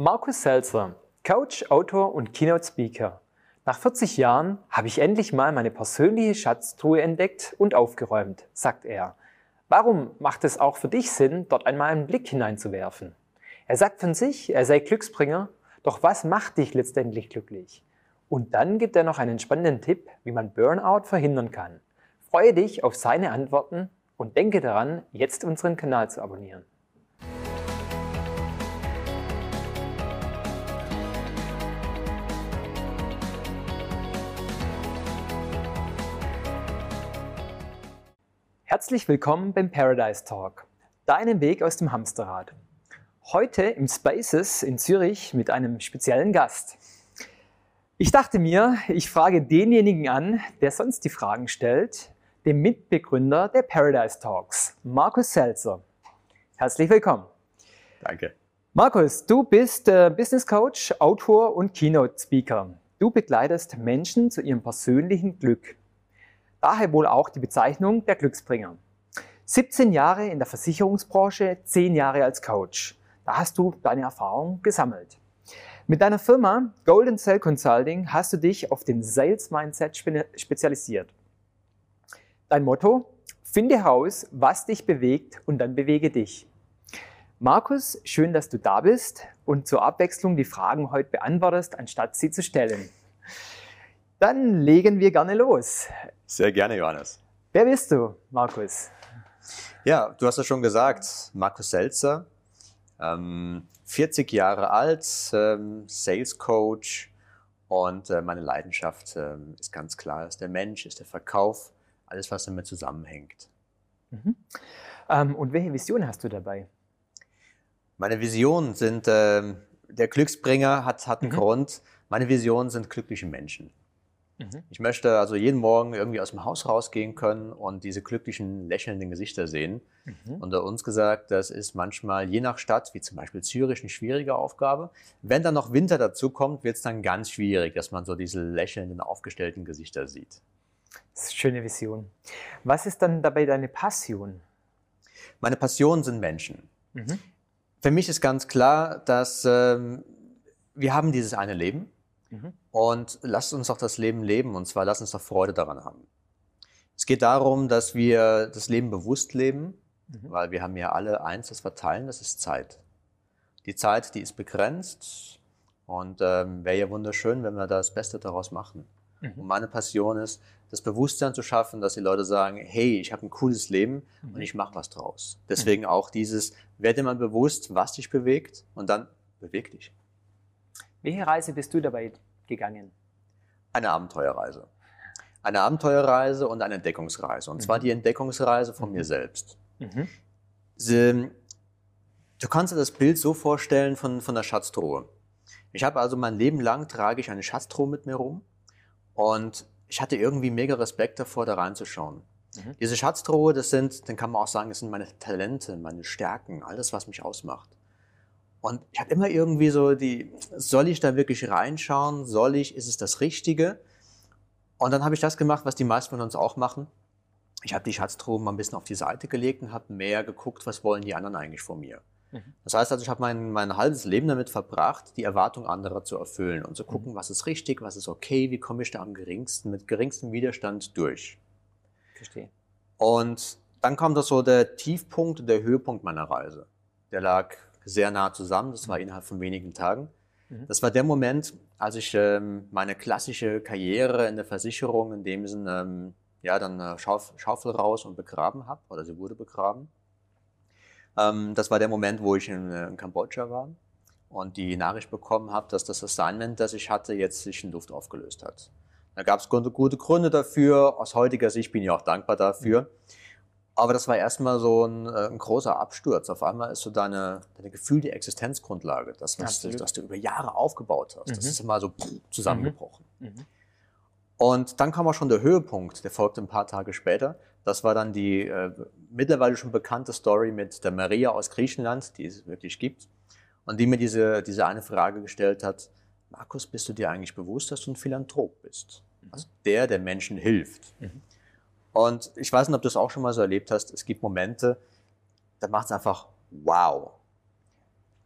Markus Selzer, Coach, Autor und Keynote Speaker. Nach 40 Jahren habe ich endlich mal meine persönliche Schatztruhe entdeckt und aufgeräumt, sagt er. Warum macht es auch für dich Sinn, dort einmal einen Blick hineinzuwerfen? Er sagt von sich, er sei Glücksbringer, doch was macht dich letztendlich glücklich? Und dann gibt er noch einen spannenden Tipp, wie man Burnout verhindern kann. Freue dich auf seine Antworten und denke daran, jetzt unseren Kanal zu abonnieren. Herzlich willkommen beim Paradise Talk, deinem Weg aus dem Hamsterrad. Heute im Spaces in Zürich mit einem speziellen Gast. Ich dachte mir, ich frage denjenigen an, der sonst die Fragen stellt, dem Mitbegründer der Paradise Talks, Markus Selzer. Herzlich willkommen. Danke. Markus, du bist äh, Business Coach, Autor und Keynote Speaker. Du begleitest Menschen zu ihrem persönlichen Glück. Daher wohl auch die Bezeichnung der Glücksbringer. 17 Jahre in der Versicherungsbranche, 10 Jahre als Coach. Da hast du deine Erfahrung gesammelt. Mit deiner Firma Golden Cell Consulting hast du dich auf den Sales Mindset spezialisiert. Dein Motto? Finde heraus, was dich bewegt und dann bewege dich. Markus, schön, dass du da bist und zur Abwechslung die Fragen heute beantwortest, anstatt sie zu stellen. Dann legen wir gerne los. Sehr gerne, Johannes. Wer bist du, Markus? Ja, du hast ja schon gesagt, Markus Selzer, ähm, 40 Jahre alt, ähm, Sales Coach und äh, meine Leidenschaft ähm, ist ganz klar, ist der Mensch, ist der Verkauf, alles, was damit zusammenhängt. Mhm. Ähm, und welche Vision hast du dabei? Meine Visionen sind, ähm, der Glücksbringer hat, hat einen mhm. Grund, meine Visionen sind glückliche Menschen. Mhm. Ich möchte also jeden Morgen irgendwie aus dem Haus rausgehen können und diese glücklichen, lächelnden Gesichter sehen. Mhm. Unter uns gesagt, das ist manchmal je nach Stadt, wie zum Beispiel Zürich, eine schwierige Aufgabe. Wenn dann noch Winter dazu kommt, wird es dann ganz schwierig, dass man so diese lächelnden, aufgestellten Gesichter sieht. Das ist eine schöne Vision. Was ist dann dabei deine Passion? Meine Passion sind Menschen. Mhm. Für mich ist ganz klar, dass ähm, wir haben dieses eine Leben Mhm. Und lasst uns doch das Leben leben und zwar lasst uns doch Freude daran haben. Es geht darum, dass wir das Leben bewusst leben, mhm. weil wir haben ja alle eins, das verteilen, das ist Zeit. Die Zeit, die ist begrenzt und ähm, wäre ja wunderschön, wenn wir das Beste daraus machen. Mhm. Und meine Passion ist, das Bewusstsein zu schaffen, dass die Leute sagen, hey, ich habe ein cooles Leben mhm. und ich mache was draus. Deswegen mhm. auch dieses, werde mal bewusst, was dich bewegt und dann beweg dich. Welche Reise bist du dabei gegangen? Eine Abenteuerreise. Eine Abenteuerreise und eine Entdeckungsreise. Und mhm. zwar die Entdeckungsreise von mhm. mir selbst. Mhm. Sie, du kannst dir das Bild so vorstellen von, von der Schatztruhe. Ich habe also mein Leben lang trage ich eine Schatztruhe mit mir rum und ich hatte irgendwie mega Respekt davor, da reinzuschauen. Mhm. Diese Schatztruhe, das sind, dann kann man auch sagen, das sind meine Talente, meine Stärken, alles, was mich ausmacht. Und ich hatte immer irgendwie so die, soll ich da wirklich reinschauen? Soll ich? Ist es das Richtige? Und dann habe ich das gemacht, was die meisten von uns auch machen. Ich habe die Schatztruhe mal ein bisschen auf die Seite gelegt und habe mehr geguckt, was wollen die anderen eigentlich von mir. Mhm. Das heißt also, ich habe mein, mein halbes Leben damit verbracht, die Erwartung anderer zu erfüllen und zu mhm. gucken, was ist richtig, was ist okay, wie komme ich da am geringsten, mit geringstem Widerstand durch. Verstehe. Und dann kam das so der Tiefpunkt, der Höhepunkt meiner Reise. Der lag sehr nah zusammen. Das war mhm. innerhalb von wenigen Tagen. Mhm. Das war der Moment, als ich ähm, meine klassische Karriere in der Versicherung in dem Sinne, ähm, ja, dann äh, Schauf Schaufel raus und begraben habe, oder sie wurde begraben. Ähm, das war der Moment, wo ich in, äh, in Kambodscha war und die Nachricht bekommen habe, dass das Assignment, das ich hatte, jetzt sich in Luft aufgelöst hat. Da gab es gute, gute Gründe dafür. Aus heutiger Sicht bin ich auch dankbar dafür. Mhm. Aber das war erstmal so ein, äh, ein, großer Absturz. Auf einmal ist so deine, deine Gefühl, die Existenzgrundlage, das, was, du, was du über Jahre aufgebaut hast, mhm. das ist immer so zusammengebrochen. Mhm. Mhm. Und dann kam auch schon der Höhepunkt, der folgte ein paar Tage später. Das war dann die äh, mittlerweile schon bekannte Story mit der Maria aus Griechenland, die es wirklich gibt. Und die mir diese, diese eine Frage gestellt hat, Markus, bist du dir eigentlich bewusst, dass du ein Philanthrop bist? Mhm. Also der, der Menschen hilft. Mhm. Und ich weiß nicht, ob du es auch schon mal so erlebt hast. Es gibt Momente, da macht es einfach wow.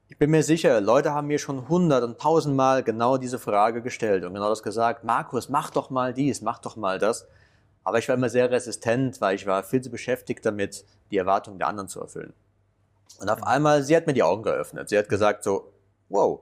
Ich bin mir sicher, Leute haben mir schon hundert und tausendmal genau diese Frage gestellt und genau das gesagt. Markus, mach doch mal dies, mach doch mal das. Aber ich war immer sehr resistent, weil ich war viel zu beschäftigt damit, die Erwartungen der anderen zu erfüllen. Und auf einmal, sie hat mir die Augen geöffnet. Sie hat gesagt so, wow.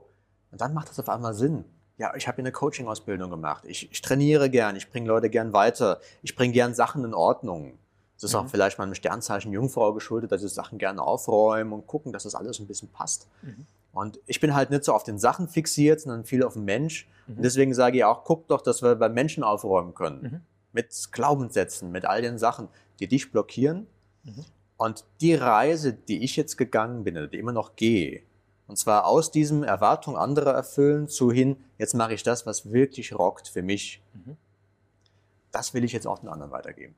Und dann macht das auf einmal Sinn. Ja, ich habe hier eine Coaching-Ausbildung gemacht. Ich, ich trainiere gern, ich bringe Leute gern weiter. Ich bringe gern Sachen in Ordnung. Das ist mhm. auch vielleicht meinem Sternzeichen Jungfrau geschuldet, dass ich Sachen gerne aufräume und gucken, dass das alles ein bisschen passt. Mhm. Und ich bin halt nicht so auf den Sachen fixiert, sondern viel auf den Mensch. Mhm. Und deswegen sage ich auch, guck doch, dass wir beim Menschen aufräumen können. Mhm. Mit Glaubenssätzen, mit all den Sachen, die dich blockieren. Mhm. Und die Reise, die ich jetzt gegangen bin, oder die immer noch gehe, und zwar aus diesem Erwartung anderer erfüllen zu hin, jetzt mache ich das, was wirklich rockt für mich. Mhm. Das will ich jetzt auch den anderen weitergeben.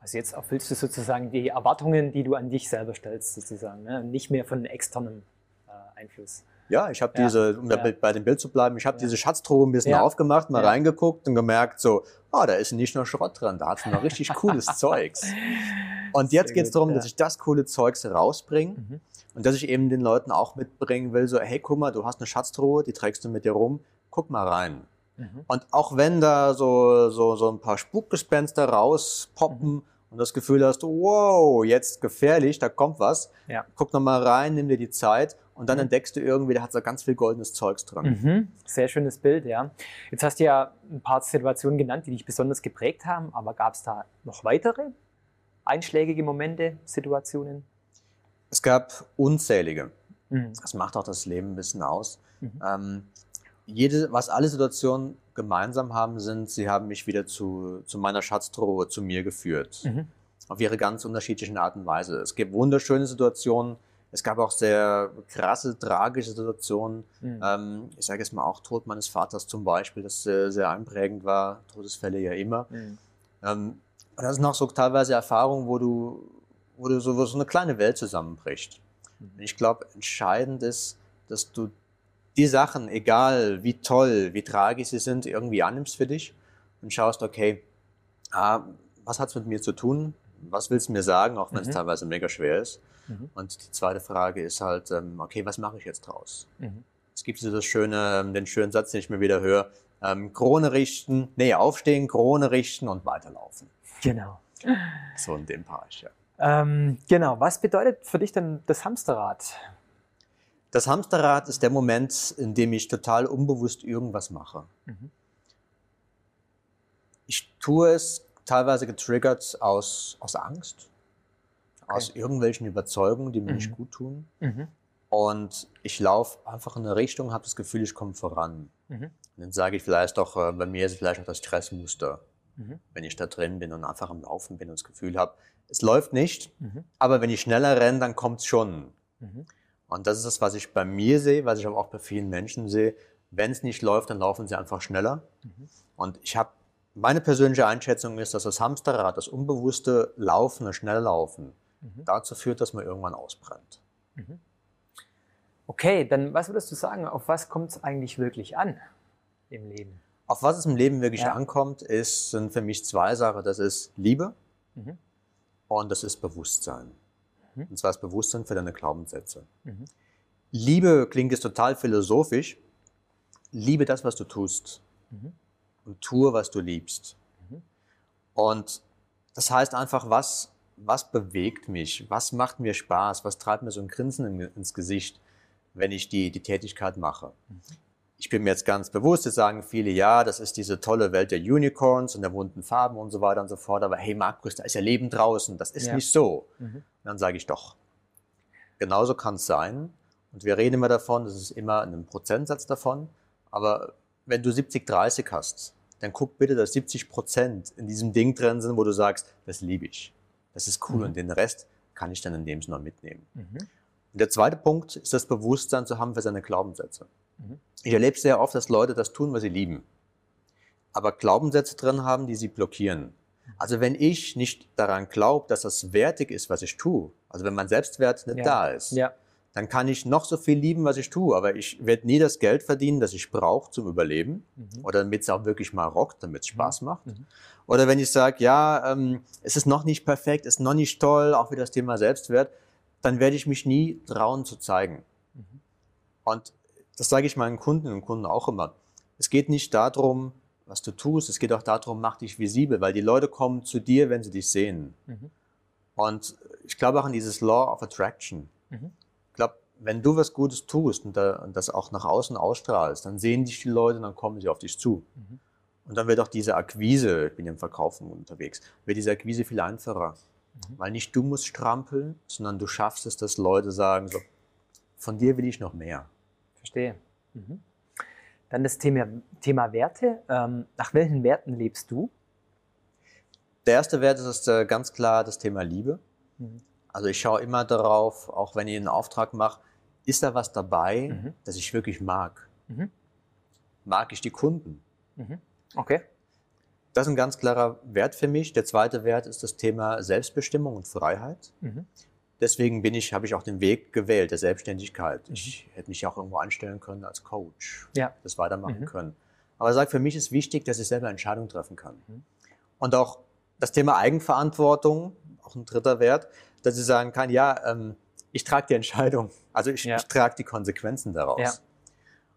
Also jetzt erfüllst du sozusagen die Erwartungen, die du an dich selber stellst, sozusagen, ne? nicht mehr von externem äh, Einfluss. Ja, ich habe ja, diese, um ja. bei dem Bild zu bleiben, ich habe ja. diese Schatztruhe ein bisschen aufgemacht, mal reingeguckt und gemerkt, so, oh, da ist nicht nur Schrott drin, da hat es noch richtig cooles Zeugs. Und jetzt geht es darum, dass ich das coole Zeugs rausbringe mhm. und dass ich eben den Leuten auch mitbringen will, so, hey, guck mal, du hast eine Schatztruhe, die trägst du mit dir rum, guck mal rein. Mhm. Und auch wenn da so, so, so ein paar Spukgespenster rauspoppen, mhm und das Gefühl hast, wow, jetzt gefährlich, da kommt was, ja. guck nochmal rein, nimm dir die Zeit und dann mhm. entdeckst du irgendwie, da hat so ganz viel goldenes Zeugs dran. Mhm. Sehr schönes Bild, ja. Jetzt hast du ja ein paar Situationen genannt, die dich besonders geprägt haben, aber gab es da noch weitere einschlägige Momente, Situationen? Es gab unzählige. Mhm. Das macht auch das Leben ein bisschen aus. Mhm. Ähm, jede, was alle Situationen gemeinsam haben, sind, sie haben mich wieder zu, zu meiner Schatztruhe, zu mir geführt. Mhm. Auf ihre ganz unterschiedlichen Art und Weise. Es gibt wunderschöne Situationen, es gab auch sehr krasse, tragische Situationen. Mhm. Ähm, ich sage jetzt mal auch Tod meines Vaters zum Beispiel, das sehr, sehr einprägend war. Todesfälle ja immer. Mhm. Ähm, das sind auch so teilweise Erfahrungen, wo du, wo du so, wo so eine kleine Welt zusammenbricht. Mhm. Ich glaube, entscheidend ist, dass du die Sachen, egal wie toll, wie tragisch sie sind, irgendwie annimmst für dich und schaust, okay, ah, was hat es mit mir zu tun? Was willst du mir sagen, auch wenn es mhm. teilweise mega schwer ist? Mhm. Und die zweite Frage ist halt, ähm, okay, was mache ich jetzt draus? Mhm. Es gibt so das schöne, ähm, den schönen Satz, den ich mir wieder höre, ähm, Krone richten, nee, aufstehen, Krone richten und weiterlaufen. Genau. So in dem Bereich, ja. Ähm, genau, was bedeutet für dich denn das Hamsterrad? Das Hamsterrad ist der Moment, in dem ich total unbewusst irgendwas mache. Mhm. Ich tue es teilweise getriggert aus, aus Angst, okay. aus irgendwelchen Überzeugungen, die mir mhm. nicht gut tun. Mhm. Und ich laufe einfach in eine Richtung, habe das Gefühl, ich komme voran. Mhm. dann sage ich vielleicht doch, äh, bei mir ist es vielleicht auch das Stressmuster, mhm. wenn ich da drin bin und einfach am Laufen bin und das Gefühl habe, es läuft nicht, mhm. aber wenn ich schneller renne, dann kommt es schon. Und das ist das, was ich bei mir sehe, was ich aber auch bei vielen Menschen sehe. Wenn es nicht läuft, dann laufen sie einfach schneller. Mhm. Und ich habe, meine persönliche Einschätzung ist, dass das Hamsterrad, das unbewusste Laufen, das Schnelllaufen, mhm. dazu führt, dass man irgendwann ausbrennt. Mhm. Okay, dann was würdest du sagen, auf was kommt es eigentlich wirklich an im Leben? Auf was es im Leben wirklich ja. ankommt, ist, sind für mich zwei Sachen. Das ist Liebe mhm. und das ist Bewusstsein. Mhm. Und zwar das Bewusstsein für deine Glaubenssätze. Mhm. Liebe klingt jetzt total philosophisch. Liebe das, was du tust. Mhm. Und tue, was du liebst. Mhm. Und das heißt einfach, was, was bewegt mich? Was macht mir Spaß? Was treibt mir so ein Grinsen ins Gesicht, wenn ich die, die Tätigkeit mache? Mhm ich bin mir jetzt ganz bewusst, jetzt sagen viele, ja, das ist diese tolle Welt der Unicorns und der bunten Farben und so weiter und so fort, aber hey Markus, da ist ja Leben draußen, das ist ja. nicht so. Mhm. dann sage ich doch, genauso kann es sein. Und wir reden immer davon, das ist immer ein Prozentsatz davon, aber wenn du 70-30 hast, dann guck bitte, dass 70 Prozent in diesem Ding drin sind, wo du sagst, das liebe ich, das ist cool mhm. und den Rest kann ich dann in dem Sinne mitnehmen. Mhm. Und der zweite Punkt ist das Bewusstsein zu haben für seine Glaubenssätze. Mhm. Ich erlebe sehr oft, dass Leute das tun, was sie lieben, aber Glaubenssätze drin haben, die sie blockieren. Also wenn ich nicht daran glaube, dass das wertig ist, was ich tue, also wenn mein Selbstwert nicht ja. da ist, ja. Dann kann ich noch so viel lieben, was ich tue, aber ich werde nie das Geld verdienen, das ich brauche zum Überleben mhm. oder damit es auch wirklich mal rockt, damit es Spaß mhm. macht. Mhm. Oder wenn ich sage, ja, ähm, es ist noch nicht perfekt, es ist noch nicht toll, auch wieder das Thema Selbstwert, dann werde ich mich nie trauen zu zeigen. Mhm. Und das sage ich meinen Kunden und Kunden auch immer. Es geht nicht darum, was du tust, es geht auch darum, mach dich visibel, weil die Leute kommen zu dir, wenn sie dich sehen. Mhm. Und ich glaube auch an dieses Law of Attraction. Ich glaube, wenn du was Gutes tust und, das auch nach außen ausstrahlst, dann sehen dich die Leute und dann kommen sie auf dich zu. Mhm. Und dann wird auch diese Akquise, ich bin im Verkaufen unterwegs, wird diese Akquise viel einfacher. Mhm. Weil nicht du musst strampeln, sondern du schaffst es, dass Leute sagen, so, von dir will ich noch mehr. Verstehe. Mhm. Dann das Thema, Thema Werte. Ähm, nach welchen Werten lebst du? Der erste Wert ist äh, ganz klar das Thema Liebe. Mhm. Also ich schaue immer darauf, auch wenn ich einen Auftrag mache, ist da was dabei, mhm. das ich wirklich mag? Mhm. Mag ich die Kunden? Mhm. Okay. Das ist ein ganz klarer Wert für mich. Der zweite Wert ist das Thema Selbstbestimmung und Freiheit. Mhm. Deswegen bin ich, habe ich auch den Weg gewählt der Selbstständigkeit. Mhm. Ich hätte mich auch irgendwo anstellen können als Coach, ja. das weitermachen mhm. können. Aber ich sage, für mich ist wichtig, dass ich selber Entscheidungen treffen kann. Mhm. Und auch das Thema Eigenverantwortung, auch ein dritter Wert, dass ich sagen kann, ja, ähm, ich trage die Entscheidung, also ich, ja. ich trage die Konsequenzen daraus. Ja.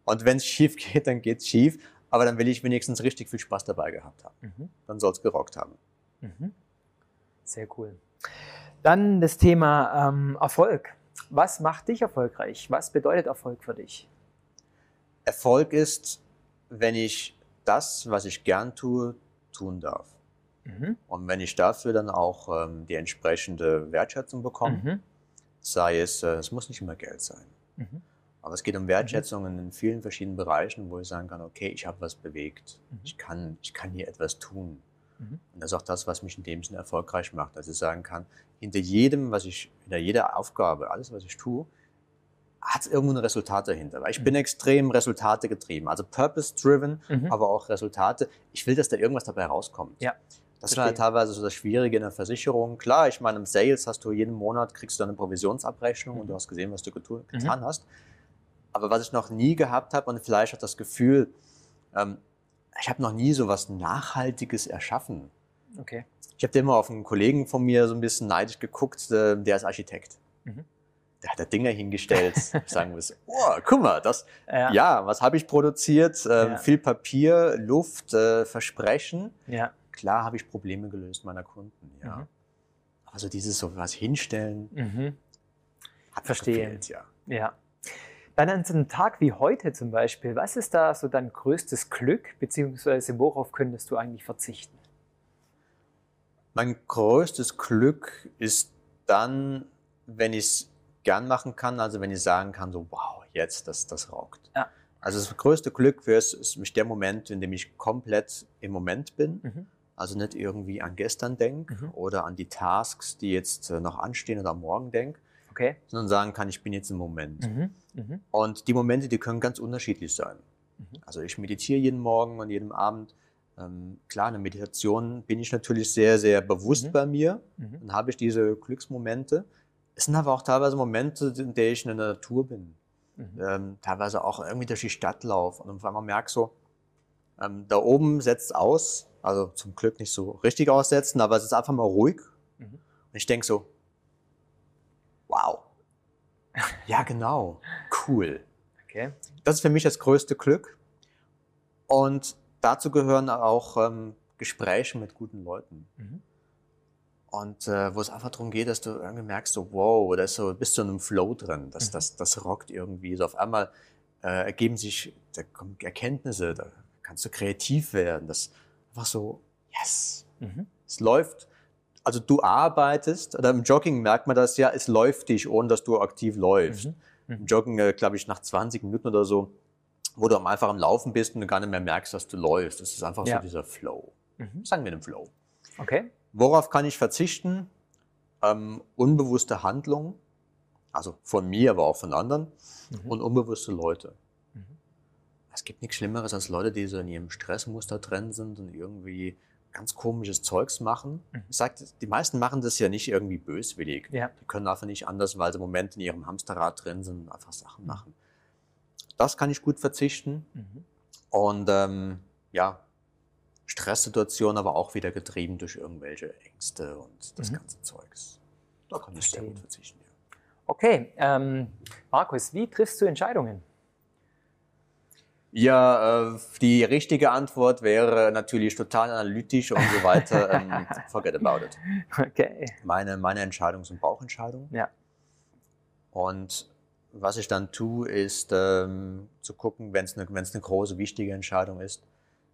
Und wenn es schief geht, dann geht es schief aber dann will ich wenigstens richtig viel Spaß dabei gehabt haben. Mhm. Dann soll es gerockt haben. Mhm. Sehr cool. Dann das Thema ähm, Erfolg. Was macht dich erfolgreich? Was bedeutet Erfolg für dich? Erfolg ist, wenn ich das, was ich gern tue, tun darf. Mhm. Und wenn ich dafür dann auch ähm, die entsprechende Wertschätzung bekomme, mhm. sei es, äh, es muss nicht immer Geld sein. Mhm. Aber es geht um Wertschätzungen in vielen verschiedenen Bereichen, wo ich sagen kann, okay, ich habe was bewegt. Mhm. Ich, kann, ich kann hier etwas tun. Mhm. Und das ist auch das, was mich in dem Sinne erfolgreich macht. Dass ich sagen kann, hinter jedem, was ich, hinter jeder Aufgabe, alles, was ich tue, hat es irgendwo ein Resultat dahinter. Weil ich mhm. bin extrem Resultate getrieben. Also purpose-driven, mhm. aber auch Resultate. Ich will, dass da irgendwas dabei rauskommt. Ja. Das ist halt teilweise so das Schwierige in der Versicherung. Klar, ich meine, im Sales hast du jeden Monat, kriegst du eine Provisionsabrechnung und du hast gesehen, was du getan mhm. hast. Aber was ich noch nie gehabt habe und vielleicht hat das Gefühl, ähm, ich habe noch nie so was Nachhaltiges erschaffen. Okay. Ich habe immer auf einen Kollegen von mir so ein bisschen neidisch geguckt, äh, der ist Architekt. Mhm. Der hat da Dinger hingestellt. ich sagen muss, oh, guck mal, das, ja, ja was habe ich produziert? Ähm, ja. Viel Papier, Luft, äh, Versprechen. Ja. Klar habe ich Probleme gelöst meiner Kunden, ja. Mhm. Also dieses so was hinstellen, mhm. hat Verstehe. Gefehlt, ja. Ja. Dann an so einem Tag wie heute zum Beispiel, was ist da so dein größtes Glück, beziehungsweise worauf könntest du eigentlich verzichten? Mein größtes Glück ist dann, wenn ich es gern machen kann, also wenn ich sagen kann, so wow, jetzt, das, das rockt. Ja. Also das größte Glück für es ist mich der Moment, in dem ich komplett im Moment bin. Mhm. Also nicht irgendwie an gestern denke mhm. oder an die Tasks, die jetzt äh, noch anstehen oder am Morgen denke, okay. sondern sagen kann, ich bin jetzt im Moment. Mhm. Mhm. Und die Momente, die können ganz unterschiedlich sein. Mhm. Also ich meditiere jeden Morgen und jeden Abend. Ähm, klar, in der Meditation bin ich natürlich sehr, sehr bewusst mhm. bei mir. Mhm. Dann habe ich diese Glücksmomente. Es sind aber auch teilweise Momente, in denen ich in der Natur bin. Mhm. Ähm, teilweise auch irgendwie durch die Stadt laufe und auf einmal merke so, ähm, da oben setzt aus, also zum Glück nicht so richtig aussetzen, aber es ist einfach mal ruhig. Mhm. Und ich denke so, wow. Ja, genau. Cool. Okay. Das ist für mich das größte Glück. Und dazu gehören auch ähm, Gespräche mit guten Leuten. Mhm. Und äh, wo es einfach darum geht, dass du irgendwie merkst, so wow, da ist so, bist du in einem Flow drin, das, mhm. das, das rockt irgendwie. So auf einmal äh, ergeben sich da kommen Erkenntnisse, da kannst du kreativ werden. Das einfach so, yes, mhm. es läuft also du arbeitest, oder im Jogging merkt man das ja, es läuft dich, ohne dass du aktiv läufst. Mhm. Mhm. Im Joggen, äh, glaube ich, nach 20 Minuten oder so, wo du einfach am Laufen bist und du gar nicht mehr merkst, dass du läufst. Das ist einfach ja. so dieser Flow. Mhm. Sagen wir den Flow. Okay. Worauf kann ich verzichten? Ähm, unbewusste Handlungen, also von mir, aber auch von anderen mhm. und unbewusste Leute. Es gibt nichts Schlimmeres als Leute, die so in ihrem Stressmuster drin sind und irgendwie ganz komisches Zeugs machen. Mhm. Ich die meisten machen das ja nicht irgendwie böswillig. Ja. Die können einfach nicht anders, weil sie im Moment in ihrem Hamsterrad drin sind und einfach Sachen mhm. machen. Das kann ich gut verzichten. Mhm. Und ähm, ja, Stresssituationen aber auch wieder getrieben durch irgendwelche Ängste und das mhm. ganze Zeugs. Da kann ich sehr gut verzichten. Ja. Okay, ähm, Markus, wie triffst du Entscheidungen? Ja, äh, die richtige Antwort wäre natürlich total analytisch und so weiter. ähm, forget about it. Okay. Meine, meine Entscheidungen sind Bauchentscheidungen. Ja. Und was ich dann tue, ist ähm, zu gucken, wenn es eine eine große, wichtige Entscheidung ist,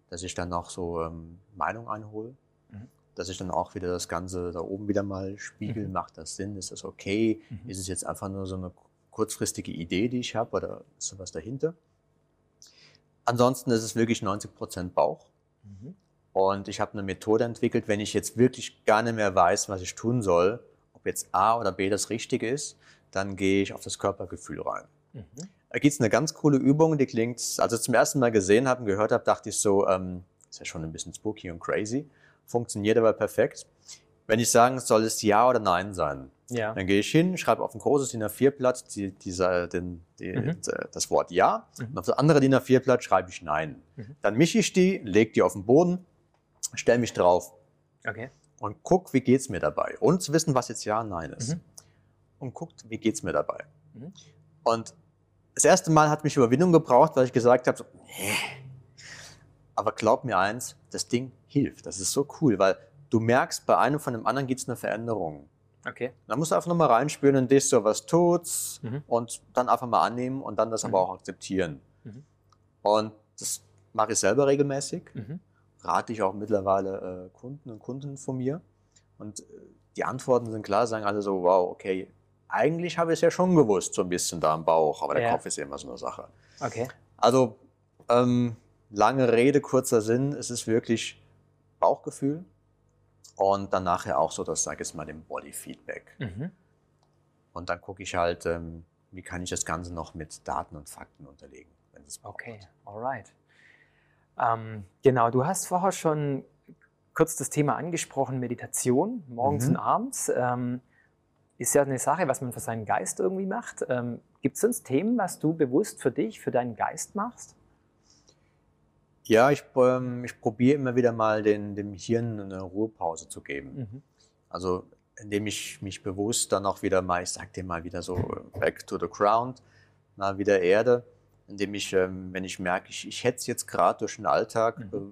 dass ich dann noch so ähm, Meinung einhole. Mhm. Dass ich dann auch wieder das Ganze da oben wieder mal spiegel, Mhm. macht das Sinn, ist das okay? Mhm. Ist es jetzt einfach nur so eine kurzfristige Idee, die ich habe oder ist sowas dahinter? Ansonsten ist es wirklich 90% Bauch. Mhm. Und ich habe eine Methode entwickelt, wenn ich jetzt wirklich gar nicht mehr weiß, was ich tun soll, ob jetzt A oder B das Richtige ist, dann gehe ich auf das Körpergefühl rein. Mhm. Da gibt es eine ganz coole Übung, die klingt, als ich zum ersten Mal gesehen habe und gehört habe, dachte ich so, ähm, ist ja schon ein bisschen spooky und crazy, funktioniert aber perfekt. Wenn ich sagen soll, es Ja oder Nein sein, Ja. dann gehe ich hin, schreibe auf ein großes DIN A4-Blatt die, dieser, den, die, Mhm. das Wort Ja Mhm. und auf das andere DIN A4-Blatt schreibe ich Nein. Mhm. Dann mische ich die, lege die auf den Boden, stelle mich drauf Okay. und guck, wie geht's mir dabei. Und zu wissen, was jetzt Ja und Nein ist. Mhm. Und guckt, wie geht's mir dabei. Mhm. Und das erste Mal hat mich Überwindung gebraucht, weil ich gesagt habe, so, "Hä?" aber glaub mir eins, das Ding hilft. Das ist so cool, weil du merkst, bei einem von dem anderen gibt's eine Veränderung. Okay. Da musst du einfach nochmal reinspüren und dich so, was tut's? Mhm. Und dann einfach mal annehmen und dann das Mhm. aber auch akzeptieren. Mhm. Und das mache ich selber regelmäßig Mhm. rate ich auch mittlerweile äh, Kunden und Kunden von mir. Und äh, die Antworten sind klar, sagen alle so, wow, okay, eigentlich habe ich es ja schon gewusst, so ein bisschen da im Bauch, aber der Ja. Kopf ist immer so eine Sache. Okay. Also, ähm, lange Rede, kurzer Sinn, es ist wirklich Bauchgefühl und dann nachher auch so das, sag ich jetzt mal, dem Body-Feedback. Mhm. Und dann gucke ich halt, ähm, wie kann ich das Ganze noch mit Daten und Fakten unterlegen, wenn es braucht. Okay, alright. Ähm, genau, du hast vorher schon kurz das Thema angesprochen, Meditation, morgens Mhm. und abends. Ähm, ist ja eine Sache, was man für seinen Geist irgendwie macht. Ähm, Gibt es sonst Themen, was du bewusst für dich, für deinen Geist machst? Ja, ich, ähm, ich probiere immer wieder mal den, dem Hirn eine Ruhepause zu geben. Mhm. Also indem ich mich bewusst dann auch wieder mal, ich sag dir mal wieder so back to the ground, mal wieder Erde, indem ich, ähm, wenn ich merke, ich, ich hetze jetzt gerade durch den Alltag, Mhm. be,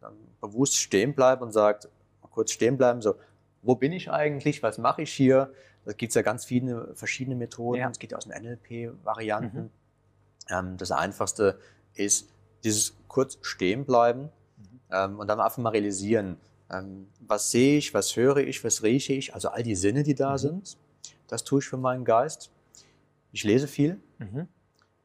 dann bewusst stehen bleibe und sagt, mal kurz stehen bleiben, so, wo bin ich eigentlich, was mache ich hier? Da gibt es ja ganz viele verschiedene Methoden, Ja. es geht ja aus den NLP-Varianten. Mhm. Ähm, das Einfachste ist dieses kurz stehen bleiben Mhm. ähm, und dann einfach mal realisieren, ähm, was sehe ich, was höre ich, was rieche ich, also all die Sinne, die da Mhm. sind, das tue ich für meinen Geist. Ich lese viel. Mhm.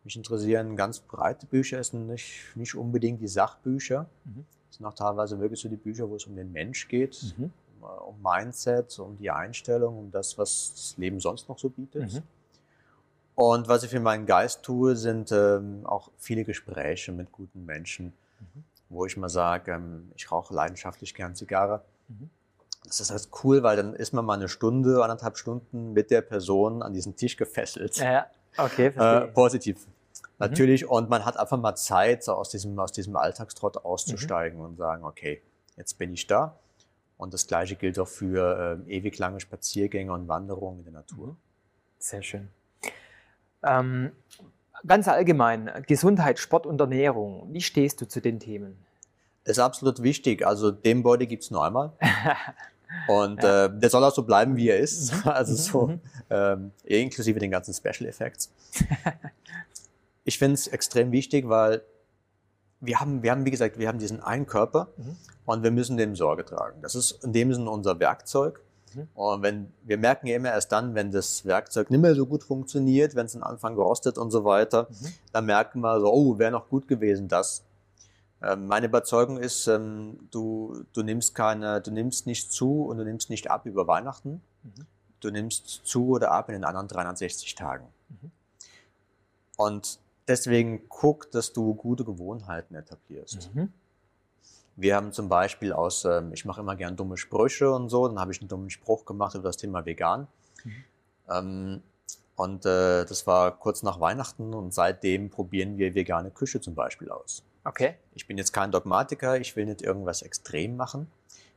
Mich interessieren ganz breite Bücher, es sind nicht, nicht unbedingt die Sachbücher. Mhm. Es sind auch teilweise wirklich so die Bücher, wo es um den Mensch geht, Mhm. um, äh, um Mindset, um die Einstellung, um das, was das Leben sonst noch so bietet. Mhm. Und was ich für meinen Geist tue, sind ähm, auch viele Gespräche mit guten Menschen, Mhm. wo ich mal sage, ähm, ich rauche leidenschaftlich gern Zigarre. Mhm. Das ist halt cool, weil dann ist man mal eine Stunde, anderthalb Stunden mit der Person an diesen Tisch gefesselt. Ja, okay, Äh, verstehe. positiv. Natürlich. Und man hat einfach mal Zeit, so aus diesem, aus diesem Alltagstrott auszusteigen Mhm. und sagen, okay, jetzt bin ich da. Und das Gleiche gilt auch für ähm, ewig lange Spaziergänge und Wanderungen in der Natur. Sehr schön. Ähm, ganz allgemein, Gesundheit, Sport und Ernährung. Wie stehst du zu den Themen? Ist absolut wichtig. Also den Body gibt es nur einmal. Und Ja. äh, der soll auch so bleiben, wie er ist. Also Mhm, so, mhm. ähm, inklusive den ganzen Special Effects. ich finde es extrem wichtig, weil wir haben, wir haben, wie gesagt, wir haben diesen einen Körper Mhm. und wir müssen dem Sorge tragen. Das ist in dem Sinne unser Werkzeug. Mhm. Und wenn, wir merken ja immer erst dann, wenn das Werkzeug nicht mehr so gut funktioniert, wenn es am Anfang rostet und so weiter, Mhm. dann merken wir so, oh, wäre noch gut gewesen, das. Ähm, meine Überzeugung ist, ähm, du, du nimmst keine, du nimmst nicht zu und du nimmst nicht ab über Weihnachten. Mhm. Du nimmst zu oder ab in den anderen 360 Tagen. Mhm. Und deswegen guck, dass du gute Gewohnheiten etablierst. Mhm. Wir haben zum Beispiel aus, ähm, ich mache immer gern dumme Sprüche und so, dann habe ich einen dummen Spruch gemacht über das Thema vegan. Mhm. Ähm, und äh, das war kurz nach Weihnachten und seitdem probieren wir vegane Küche zum Beispiel aus. Okay. Ich bin jetzt kein Dogmatiker, ich will nicht irgendwas extrem machen.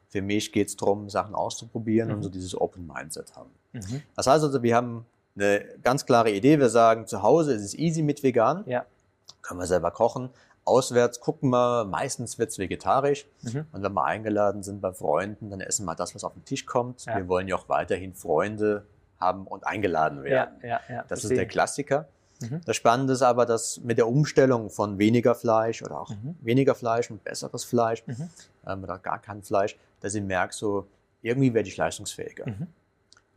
Für mich geht es darum, Sachen auszuprobieren Mhm. und so dieses Open Mindset haben. Mhm. Das heißt also, wir haben eine ganz klare Idee. Wir sagen, zu Hause ist es easy mit vegan. Ja. können wir selber kochen. Auswärts gucken wir, meistens wird es vegetarisch. Mhm. Und wenn wir eingeladen sind bei Freunden, dann essen wir das, was auf den Tisch kommt. Ja. Wir wollen ja auch weiterhin Freunde haben und eingeladen werden. ja, ja. Das ist der Klassiker. Mhm. Das Spannende ist aber, dass mit der Umstellung von weniger Fleisch oder auch Mhm. weniger Fleisch und besseres Fleisch Mhm. ähm, oder gar kein Fleisch, dass ich merke, so irgendwie werde ich leistungsfähiger. Mhm.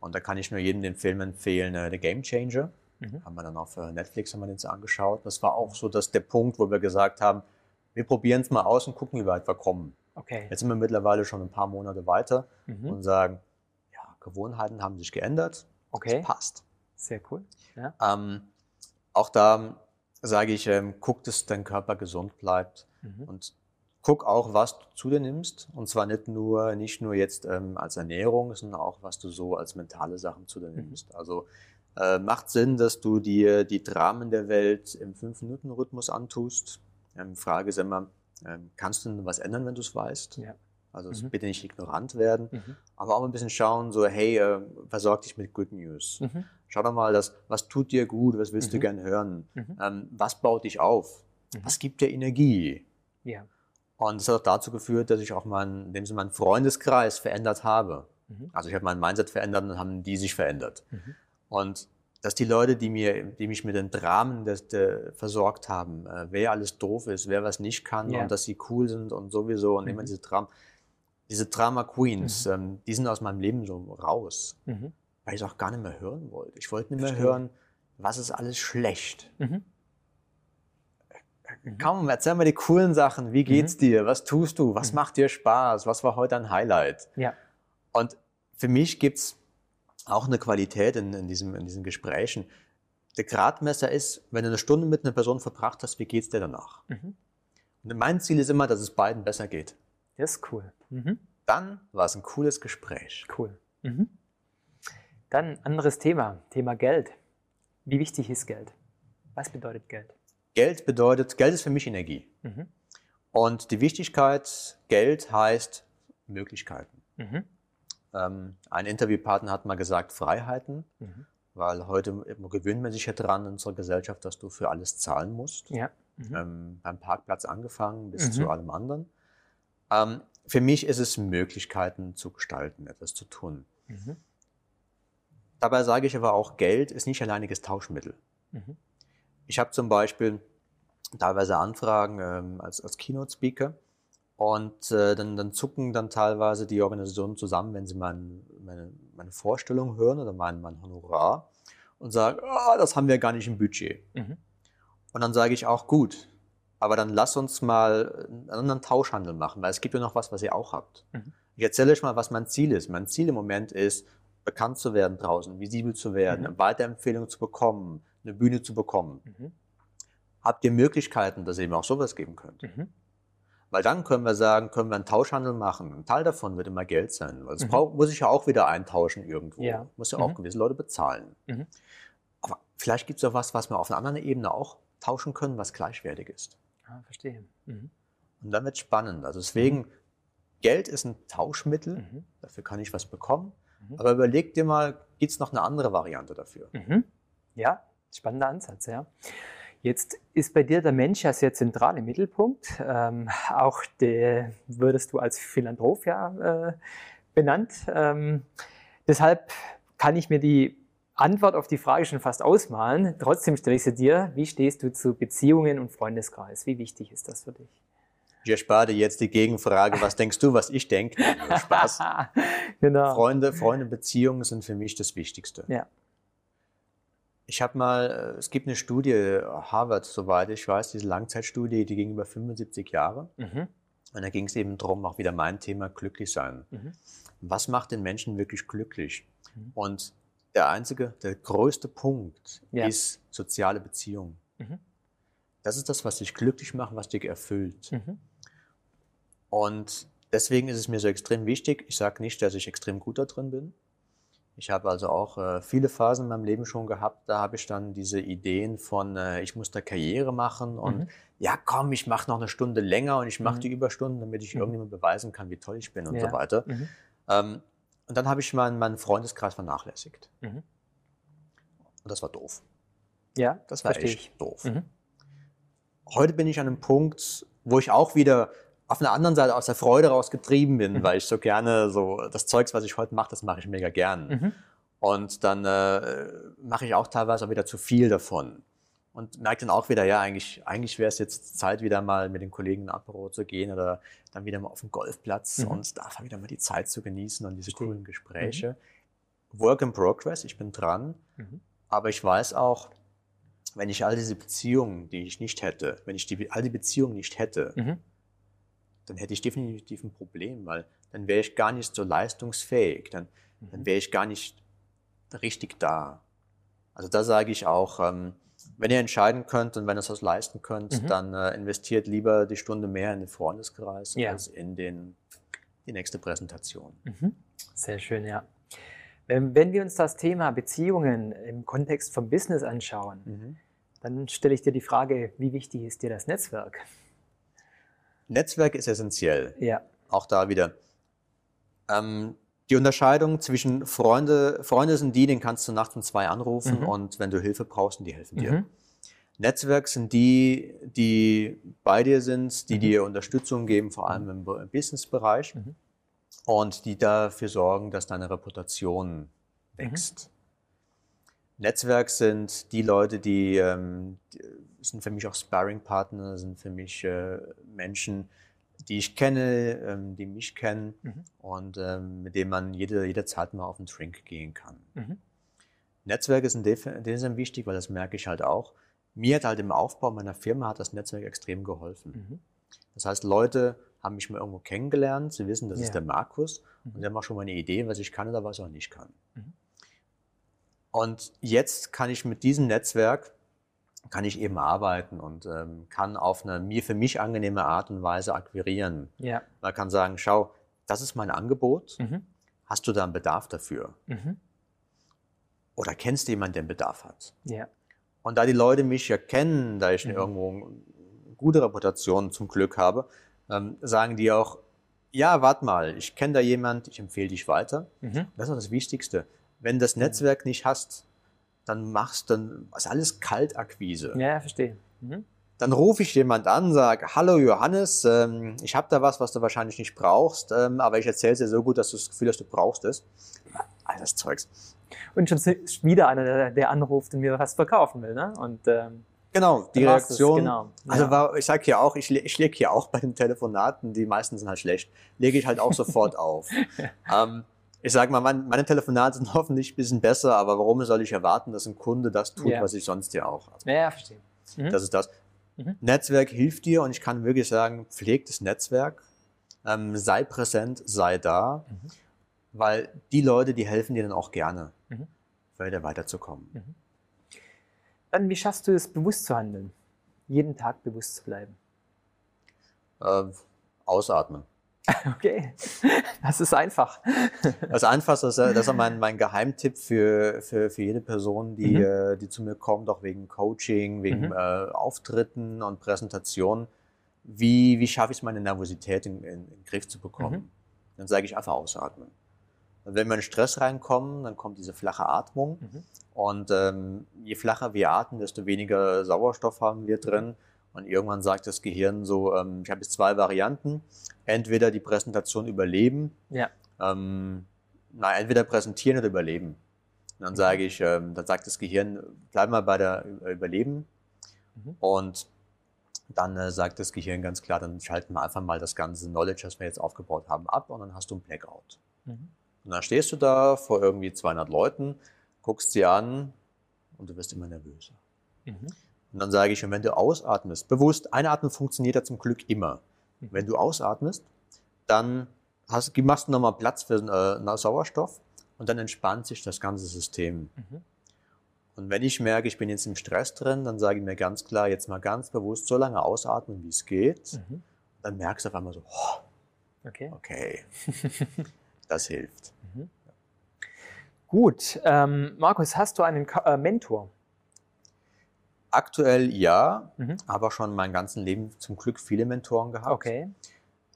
Und da kann ich nur jedem den Film empfehlen, äh, The Game Changer. Mhm. Haben wir dann auf Netflix haben wir jetzt angeschaut. Das war auch so, dass der Punkt, wo wir gesagt haben, wir probieren es mal aus und gucken, wie weit wir kommen. Okay. Jetzt sind wir mittlerweile schon ein paar Monate weiter Mhm. und sagen, ja, Gewohnheiten haben sich geändert. Okay. Das passt. Sehr cool. Ja. Ähm, auch da sage ich, ähm, guck, dass dein Körper gesund bleibt Mhm. und guck auch, was du zu dir nimmst. Und zwar nicht nur, nicht nur jetzt ähm, als Ernährung, sondern auch, was du so als mentale Sachen zu dir Mhm. nimmst. Also äh, macht Sinn, dass du dir die Dramen der Welt im 5-Minuten-Rhythmus antust. Ähm, Frage ist immer, ähm, kannst du denn was ändern, wenn du es weißt? Ja. Also Mhm. bitte nicht ignorant werden, Mhm. aber auch ein bisschen schauen, so hey, äh, versorg dich mit Good News. Mhm. Schau doch mal, das, was tut dir gut, was willst du Mhm. gern hören, Mhm. ähm, was baut dich auf, Mhm. was gibt dir Energie. Ja. Und das hat auch dazu geführt, dass ich auch meinen, in dem Sinne meinen Freundeskreis verändert habe. Also ich habe mein Mindset verändert und haben die sich verändert. Mhm. Und dass die Leute, die, mir, die mich mit den Dramen des, der, versorgt haben, äh, wer alles doof ist, wer was nicht kann Ja. und dass sie cool sind und sowieso und Mhm. immer diese Dramen, diese Drama Queens, ähm, die sind aus meinem Leben so raus, Mhm. weil ich es auch gar nicht mehr hören wollte. Ich wollte nicht mehr Verstehe. hören, was ist alles schlecht. Mhm. Mhm. Komm, erzähl mal die coolen Sachen. Wie geht's dir? Was tust du? Was Mhm. macht dir Spaß? Was war heute ein Highlight? Ja. Und für mich gibt es auch eine Qualität in, in, diesem, in diesen Gesprächen. Der Gradmesser ist, wenn du eine Stunde mit einer Person verbracht hast, wie geht's dir danach? Mhm. Und mein Ziel ist immer, dass es beiden besser geht. Das ist cool. Mhm. Dann war es ein cooles Gespräch. Cool. Mhm. Dann anderes Thema, Thema Geld. Wie wichtig ist Geld? Was bedeutet Geld? Geld bedeutet, Geld ist für mich Energie. Mhm. Und die Wichtigkeit, Geld heißt Möglichkeiten. Mhm. Ähm, ein Interviewpartner hat mal gesagt, Freiheiten, Mhm. weil heute gewöhnt man sich ja dran in unserer Gesellschaft, dass du für alles zahlen musst. Ja. Mhm. ähm, beim Parkplatz angefangen bis Mhm. zu allem anderen. Ähm, für mich ist es Möglichkeiten zu gestalten, etwas zu tun. Mhm. Dabei sage ich aber auch, Geld ist nicht alleiniges Tauschmittel. Mhm. Ich habe zum Beispiel teilweise Anfragen ähm, als, als Keynote-Speaker und äh, dann, dann zucken dann teilweise die Organisationen zusammen, wenn sie mein, meine, meine Vorstellung hören oder mein, mein Honorar und sagen, ah, das haben wir gar nicht im Budget. Mhm. Und dann sage ich auch, gut, aber dann lass uns mal einen anderen Tauschhandel machen, weil es gibt ja noch was, was ihr auch habt. Mhm. Ich erzähle euch mal, was mein Ziel ist. Mein Ziel im Moment ist, bekannt zu werden draußen, visibel zu werden, Mhm. eine Weiterempfehlung zu bekommen, eine Bühne zu bekommen. Mhm. Habt ihr Möglichkeiten, dass ihr mir auch sowas geben könnt? Mhm. Weil dann können wir sagen, können wir einen Tauschhandel machen. Ein Teil davon wird immer Geld sein. Weil das Mhm. muss ich ja auch wieder eintauschen irgendwo. Ja. Muss ja auch Mhm. gewisse Leute bezahlen. Mhm. Aber vielleicht gibt es ja was, was wir auf einer anderen Ebene auch tauschen können, was gleichwertig ist. Ah, verstehe. Mhm. Und dann wird es spannend. Also deswegen, Geld ist ein Tauschmittel, Mhm. dafür kann ich was bekommen. Mhm. Aber überleg dir mal, gibt es noch eine andere Variante dafür? Mhm. Ja, spannender Ansatz, ja. Jetzt ist bei dir der Mensch ja sehr zentral im Mittelpunkt. Ähm, auch der würdest du als Philanthrop ja äh, benannt. Ähm, deshalb kann ich mir die Antwort auf die Frage schon fast ausmalen. Trotzdem stelle ich sie dir. Wie stehst du zu Beziehungen und Freundeskreis? Wie wichtig ist das für dich? Ich erspare dir jetzt die Gegenfrage, was denkst du, was ich denke? Spaß. genau. Freunde, Freunde, Beziehungen sind für mich das Wichtigste. Ja. Ich habe mal, äh, es gibt eine Studie, Harvard, soweit ich weiß, diese Langzeitstudie, die ging über 75 Jahre. Mhm. Und da ging es eben darum, auch wieder mein Thema, glücklich sein. Mhm. Was macht den Menschen wirklich glücklich? Mhm. Und der einzige, der größte Punkt Ja. ist soziale Beziehung. Mhm. Das ist das, was dich glücklich macht, was dich erfüllt. Mhm. Und deswegen ist es mir so extrem wichtig. Ich sage nicht, dass ich extrem gut da drin bin. Ich habe also auch äh, viele Phasen in meinem Leben schon gehabt. Da habe ich dann diese Ideen von, äh, ich muss da Karriere machen und Mhm. ja, komm, ich mache noch eine Stunde länger und ich mache Mhm. die Überstunden, damit ich Mhm. irgendjemand beweisen kann, wie toll ich bin und Ja. so weiter. Mhm. Ähm, und dann habe ich meinen, meinen Freundeskreis vernachlässigt. Mhm. Und das war doof. Ja, Das war echt ich. doof. Mhm. heute bin ich an einem Punkt, wo ich auch wieder auf einer anderen Seite aus der Freude raus getrieben bin, mhm. weil ich so gerne so das Zeugs, was ich heute mache, das mache ich mega gern. Mhm. Und dann äh, mache ich auch teilweise auch wieder zu viel davon. Und merke dann auch wieder, ja, eigentlich, eigentlich wäre es jetzt Zeit, wieder mal mit den Kollegen in Apero zu gehen oder dann wieder mal auf den Golfplatz mhm. und da wieder mal die Zeit zu genießen und diese coolen Gespräche. Mhm. Work in progress, ich bin dran. Mhm. Aber ich weiß auch, wenn ich all diese Beziehungen, die ich nicht hätte, wenn ich die, all die Beziehungen nicht hätte, mhm. Dann hätte ich definitiv ein Problem, weil dann wäre ich gar nicht so leistungsfähig, dann, dann mhm. wäre ich gar nicht richtig da. Also da sage ich auch, ähm, wenn ihr entscheiden könnt und wenn ihr es was leisten könnt, mhm. dann äh, investiert lieber die Stunde mehr in den Freundeskreis ja. als in den, die nächste Präsentation. Mhm. Sehr schön, ja. Ähm, wenn wir uns das Thema Beziehungen im Kontext vom Business anschauen, mhm. dann stelle ich dir die Frage, wie wichtig ist dir das Netzwerk? Netzwerk ist essentiell. Ja. Auch da wieder. Ähm, die Unterscheidung zwischen Freunde, Freunde sind die, den kannst du nachts um zwei anrufen mhm. und wenn du Hilfe brauchst, die helfen dir. Mhm. Netzwerk sind die, die bei dir sind, die mhm. dir Unterstützung geben, vor allem im Businessbereich mhm. und die dafür sorgen, dass deine Reputation wächst. Mhm. Netzwerk sind die Leute, die, ähm, die sind für mich auch Sparring-Partner, sind für mich äh, Menschen, die ich kenne, ähm, die mich kennen mhm. und ähm, mit denen man jede, jederzeit mal auf einen Drink gehen kann. Mhm. Netzwerke sind Sinne wichtig, weil das merke ich halt auch. Mir hat halt im Aufbau meiner Firma hat das Netzwerk extrem geholfen. Mhm. Das heißt, Leute haben mich mal irgendwo kennengelernt, sie wissen, das ja. ist der Markus und mhm. die haben auch schon mal eine Idee, was ich kann oder was ich auch nicht kann. Mhm. Und jetzt kann ich mit diesem Netzwerk kann ich eben arbeiten und ähm, kann auf eine mir für mich angenehme Art und Weise akquirieren. Ja. Man kann sagen, schau, das ist mein Angebot. Mhm. Hast du da einen Bedarf dafür? Mhm. Oder kennst du jemanden, der einen Bedarf hat? Ja. Und da die Leute mich ja kennen, da ich mhm. irgendwo eine gute Reputation zum Glück habe, ähm, sagen die auch, ja, warte mal, ich kenne da jemand, ich empfehle dich weiter. Mhm. Das ist das Wichtigste. Wenn das mhm. Netzwerk nicht hast, dann machst dann ist alles Kaltakquise. Ja, verstehe. Mhm. Dann rufe ich jemand an, sage, hallo Johannes, ähm, ich habe da was, was du wahrscheinlich nicht brauchst, ähm, aber ich erzähle es dir so gut, dass du das Gefühl hast, du brauchst es. All das Zeugs. Und schon wieder einer, der, der anruft und mir was verkaufen will, ne? Und ähm, Genau, die Reaktion. Genau. Also war, ich sage hier auch, ich, ich lege hier auch bei den Telefonaten, die meisten sind halt schlecht, lege ich halt auch sofort auf. ähm, ich sage mal, meine, Telefonate sind hoffentlich ein bisschen besser, aber warum soll ich erwarten, dass ein Kunde das tut, ja. was ich sonst ja auch habe? Ja, verstehe. Mhm. Das ist das. Mhm. Netzwerk hilft dir und ich kann wirklich sagen, pfleg das Netzwerk, ähm, sei präsent, sei da, mhm. weil die Leute, die helfen dir dann auch gerne, mhm. weiter weiterzukommen. Mhm. Dann, wie schaffst du es, bewusst zu handeln? Jeden Tag bewusst zu bleiben? Äh, ausatmen. Okay, das ist einfach. Das Einfachste, das ist, das mein, mein Geheimtipp für, für, für jede Person, die, mhm. Äh, die zu mir kommt, auch wegen Coaching, wegen mhm. äh, Auftritten und Präsentationen. Wie, wie schaffe ich es, meine Nervosität in, in, in den Griff zu bekommen? Mhm. Dann sage ich einfach ausatmen. Und wenn wir in Stress reinkommen, dann kommt diese flache Atmung. Mhm. Und ähm, je flacher wir atmen, desto weniger Sauerstoff haben wir drin. Und irgendwann sagt das Gehirn so, ähm, ich habe jetzt zwei Varianten. Entweder die Präsentation überleben, ja. ähm, na, entweder präsentieren oder überleben. Und dann sage ich, ähm, dann sagt das Gehirn, bleib mal bei der Überleben. Mhm. Und dann äh, sagt das Gehirn ganz klar, dann schalten wir einfach mal das ganze Knowledge, das wir jetzt aufgebaut haben, ab und dann hast du einen Blackout. Mhm. Und dann stehst du da vor irgendwie 200 Leuten, guckst sie an und du wirst immer nervöser. Mhm. Und dann sage ich, und wenn du ausatmest, bewusst, einatmen funktioniert ja zum Glück immer. Wenn du ausatmest, dann hast, machst du nochmal Platz für äh, Sauerstoff und dann entspannt sich das ganze System. Mhm. Und wenn ich merke, ich bin jetzt im Stress drin, dann sage ich mir ganz klar, jetzt mal ganz bewusst so lange ausatmen, wie es geht. Mhm. Dann merkst du auf einmal so, oh, okay. okay, das hilft. Mhm. Gut, ähm, Markus, hast du einen Ka äh, Mentor? Aktuell ja, mhm. aber schon mein ganzes Leben zum Glück viele Mentoren gehabt. Okay.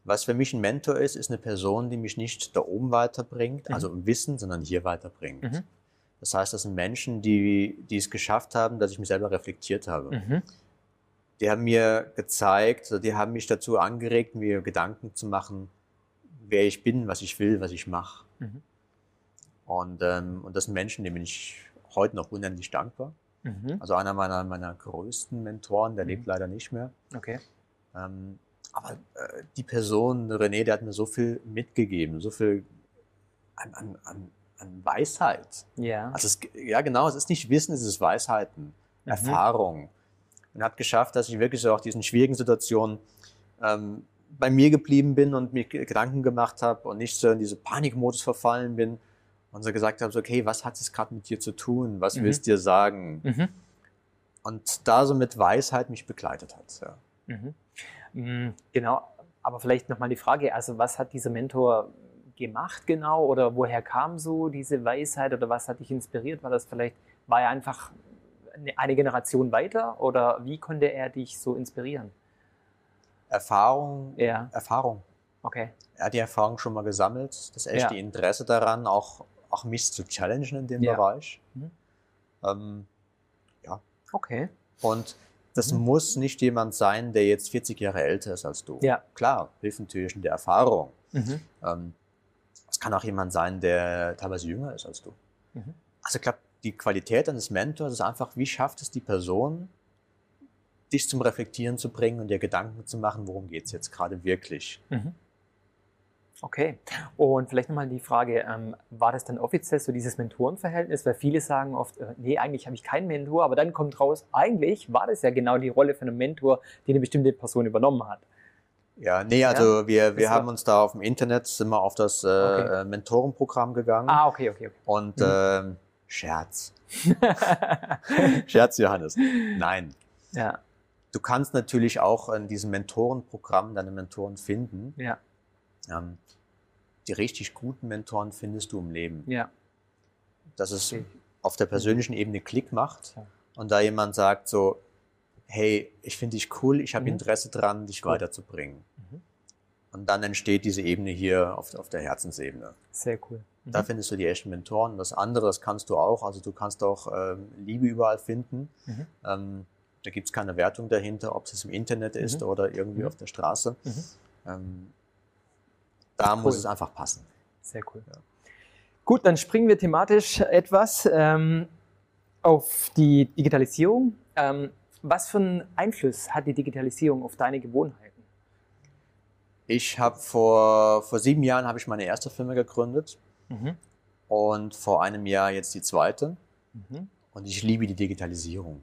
Was für mich ein Mentor ist, ist eine Person, die mich nicht da oben weiterbringt, mhm. also im Wissen, sondern hier weiterbringt. Mhm. Das heißt, das sind Menschen, die, die es geschafft haben, dass ich mich selber reflektiert habe. Mhm. die haben mir gezeigt, also die haben mich dazu angeregt, mir Gedanken zu machen, wer ich bin, was ich will, was ich mache. Mhm. Und, ähm, und das sind Menschen, denen bin ich heute noch unendlich dankbar. Mhm. Also einer meiner, meiner größten Mentoren, der mhm. lebt leider nicht mehr. Okay. Ähm, aber äh, die Person, René, der hat mir so viel mitgegeben, so viel an, an, an, an Weisheit. Ja. Also es, ja, genau, es ist nicht Wissen, es ist Weisheiten, mhm. Erfahrung. Und hat geschafft, dass ich wirklich so auch diesen schwierigen Situationen ähm, bei mir geblieben bin und mir Gedanken gemacht habe und nicht so in diese Panikmodus verfallen bin und so gesagt habe, so, okay, was hat es gerade mit dir zu tun? Was mhm. willst du dir sagen? Mhm. Und da so mit Weisheit mich begleitet hat. Ja. Mhm. Mm, genau, aber vielleicht nochmal die Frage, also was hat dieser Mentor gemacht genau oder woher kam so diese Weisheit oder was hat dich inspiriert? War das vielleicht, war er einfach eine Generation weiter oder wie konnte er dich so inspirieren? Erfahrung. Ja. Erfahrung. Okay. Er hat die Erfahrung schon mal gesammelt, das echte ja. Interesse daran, auch, auch mich zu challengen in dem ja. Bereich. Mhm. Ähm, ja. Okay. Und das mhm. muss nicht jemand sein, der jetzt 40 Jahre älter ist als du. Ja. Klar, hilft natürlich in der Erfahrung. Mhm. Ähm, es kann auch jemand sein, der teilweise jünger ist als du. Mhm. Also ich glaube, die Qualität eines Mentors ist einfach, wie schafft es die Person, dich zum Reflektieren zu bringen und dir Gedanken zu machen, worum geht es jetzt gerade wirklich. Mhm. Okay. Und vielleicht nochmal die Frage, ähm, war das dann offiziell so dieses Mentorenverhältnis? Weil viele sagen oft, äh, nee, eigentlich habe ich keinen Mentor, aber dann kommt raus, eigentlich war das ja genau die Rolle von einem Mentor, die eine bestimmte Person übernommen hat. Ja, nee, also ja? wir, wir haben uns da auf dem Internet, sind wir auf das äh, okay. Mentorenprogramm gegangen. Ah, okay, okay. okay. Und mhm. äh, Scherz. Scherz, Johannes. Nein. Ja. Du kannst natürlich auch in diesem Mentorenprogramm deine Mentoren finden. Ja. Ähm, die richtig guten Mentoren findest du im Leben. Ja. Dass es okay. auf der persönlichen Ebene Klick macht ja. und da jemand sagt so, hey, ich finde dich cool, ich habe mhm. Interesse dran, dich cool. weiterzubringen. Mhm. Und dann entsteht diese Ebene hier auf, auf der Herzensebene. Sehr cool. Mhm. Da findest du die echten Mentoren. Das andere, das kannst du auch. Also du kannst auch ähm, Liebe überall finden. Mhm. Ähm, da gibt es keine Wertung dahinter, ob es im Internet ist mhm. oder irgendwie mhm. auf der Straße. Ähm, da cool. muss es einfach passen. Sehr cool. Ja. Gut, dann springen wir thematisch etwas ähm, auf die Digitalisierung. Ähm, was für einen Einfluss hat die Digitalisierung auf deine Gewohnheiten? Ich habe vor, vor sieben Jahren habe ich meine erste Firma gegründet mhm. und vor einem Jahr jetzt die zweite. Mhm. Und ich liebe die Digitalisierung.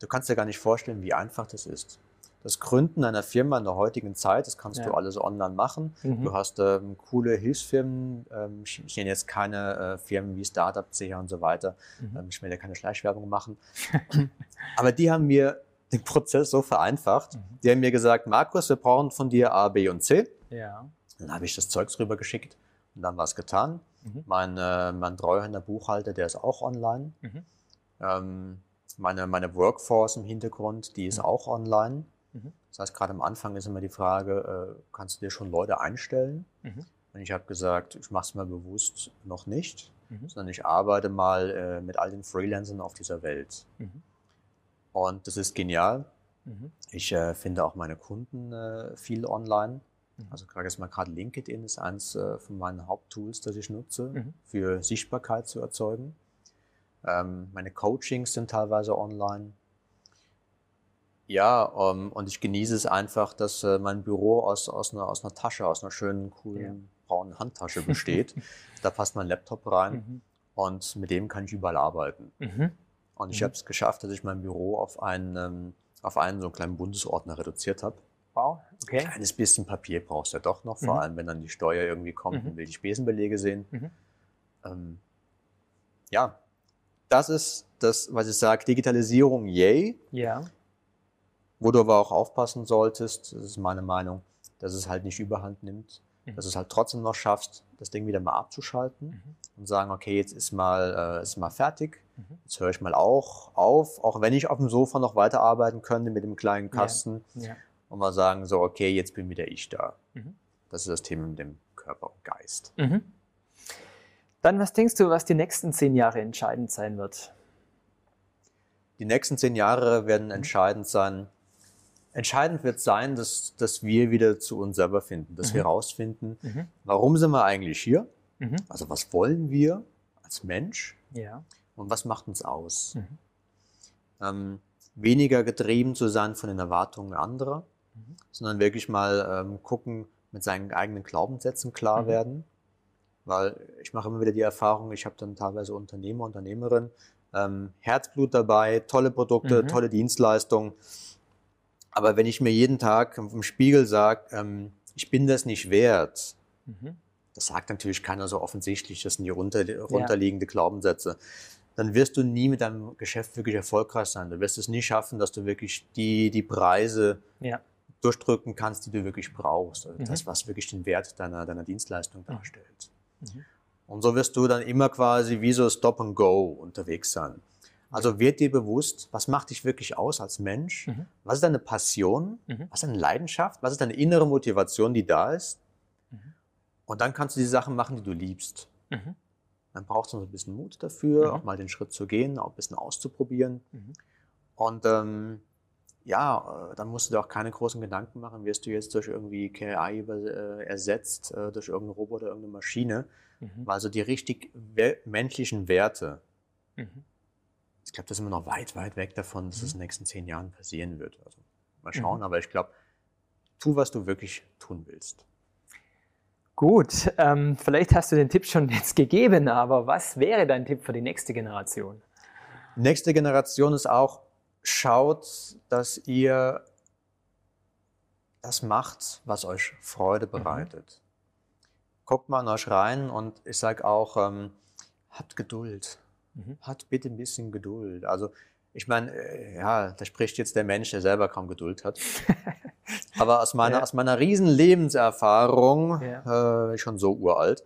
Du kannst dir gar nicht vorstellen, wie einfach das ist das Gründen einer Firma in der heutigen Zeit, das kannst ja. du alles online machen. Mhm. Du hast ähm, coole Hilfsfirmen, ähm, ich, ich nenne jetzt keine äh, Firmen wie Startup, CH und so weiter. Mhm. Ähm, ich will ja keine Schleichwerbung machen. Aber die haben mir den Prozess so vereinfacht. Mhm. Die haben mir gesagt, Markus, wir brauchen von dir A, B und C. Ja. Dann habe ich das Zeugs rübergeschickt und dann war es getan. Mhm. Mein, äh, mein Treuhänder Buchhalter, der ist auch online. Mhm. Ähm, meine, meine Workforce im Hintergrund, die ist mhm. auch online. Mhm. Das heißt, gerade am Anfang ist immer die Frage, äh, kannst du dir schon Leute einstellen? Mhm. Und ich habe gesagt, ich mache es mir bewusst noch nicht, mhm. sondern ich arbeite mal äh, mit all den Freelancern auf dieser Welt. Mhm. Und das ist genial. Mhm. Ich äh, finde auch meine Kunden äh, viel online. Mhm. Also gerade jetzt mal gerade LinkedIn ist eins äh, von meinen Haupttools, das ich nutze, für Sichtbarkeit zu erzeugen. Ähm, meine Coachings sind teilweise online. Ja, um, ähm, und ich genieße es einfach, dass äh, mein Büro aus, aus, einer, aus einer Tasche, aus einer schönen, coolen ja. braunen Handtasche besteht. da passt mein Laptop rein mhm. und mit dem kann ich überall arbeiten. Mhm. Und ich mhm. habe es geschafft, dass ich mein Büro auf einen, ähm, auf einen so einen kleinen Bundesordner reduziert habe. Wow, okay. Ein kleines bisschen Papier brauchst du ja doch noch, vor mhm. allem wenn dann die Steuer irgendwie kommt und mhm. will die Spesenbelege sehen. Mhm. Ähm, ja, das ist das, was ich sage, Digitalisierung, yay. Ja. Wo du aber auch aufpassen solltest, das ist meine Meinung, dass es halt nicht überhand nimmt, mhm. dass du es halt trotzdem noch schaffst, das Ding wieder mal abzuschalten mhm. und sagen, okay, jetzt ist mal, äh, ist mal fertig, mhm. jetzt höre ich mal auch auf, auch wenn ich auf dem Sofa noch weiterarbeiten könnte mit dem kleinen Kasten ja. Ja. und mal sagen, so, okay, jetzt bin wieder ich da. Mhm. Das ist das Thema mit dem Körper und Geist. Mhm. Dann, was denkst du, was die nächsten zehn Jahre entscheidend sein wird? die nächsten zehn Jahre werden entscheidend sein. Entscheidend wird sein, dass, dass wir wieder zu uns selber finden, dass mhm. wir herausfinden, mhm. warum sind wir eigentlich hier? Mhm. Also was wollen wir als Mensch? Ja. Und was macht uns aus? Mhm. Ähm, weniger getrieben zu sein von den Erwartungen anderer, mhm. sondern wirklich mal ähm, gucken, mit seinen eigenen Glaubenssätzen klar mhm. werden. Weil ich mache immer wieder die Erfahrung, ich habe dann teilweise Unternehmer, Unternehmerinnen, ähm, Herzblut dabei, tolle Produkte, tolle Dienstleistungen. Aber wenn ich mir jeden Tag im Spiegel sage, ähm, ich bin das nicht wert, mhm. das sagt natürlich keiner so offensichtlich, das sind die runter, runterliegende ja. Glaubenssätze, dann wirst du nie mit deinem Geschäft wirklich erfolgreich sein. Du wirst es nie schaffen, dass du wirklich die, die Preise ja. durchdrücken kannst, die du wirklich brauchst. Also mhm. Das, was wirklich den Wert deiner, deiner Dienstleistung darstellt. Mhm. Und so wirst du dann immer quasi wie so Stop and Go unterwegs sein. Also wird dir bewusst, was macht dich wirklich aus als Mensch? Mhm. Was ist deine Passion? Mhm. Was ist deine Leidenschaft? Was ist deine innere Motivation, die da ist? Mhm. Und dann kannst du die Sachen machen, die du liebst. Mhm. Dann brauchst du noch ein bisschen Mut dafür, mhm. auch mal den Schritt zu gehen, auch ein bisschen auszuprobieren. Mhm. Und ähm, ja, äh, dann musst du dir auch keine großen Gedanken machen, wirst du jetzt durch irgendwie KI äh, ersetzt, äh, durch irgendeinen Roboter, irgendeine Maschine. Mhm. Also die richtig menschlichen Werte, mhm. Ich glaube, das ist immer noch weit, weit weg davon, dass mhm. das in den nächsten zehn Jahren passieren wird. Also mal schauen, mhm. aber ich glaube, tu, was du wirklich tun willst. Gut, ähm, vielleicht hast du den Tipp schon jetzt gegeben, aber was wäre dein Tipp für die nächste Generation? Nächste Generation ist auch, schaut, dass ihr das macht, was euch Freude mhm. bereitet. Mhm guckt mal in euch rein und ich sage auch, ähm, habt Geduld. Mhm. Habt bitte ein bisschen Geduld. Also ich meine, äh, ja, da spricht jetzt der Mensch, der selber kaum Geduld hat. Aber aus meiner, ja. aus meiner riesen Lebenserfahrung, ja. äh, schon so uralt,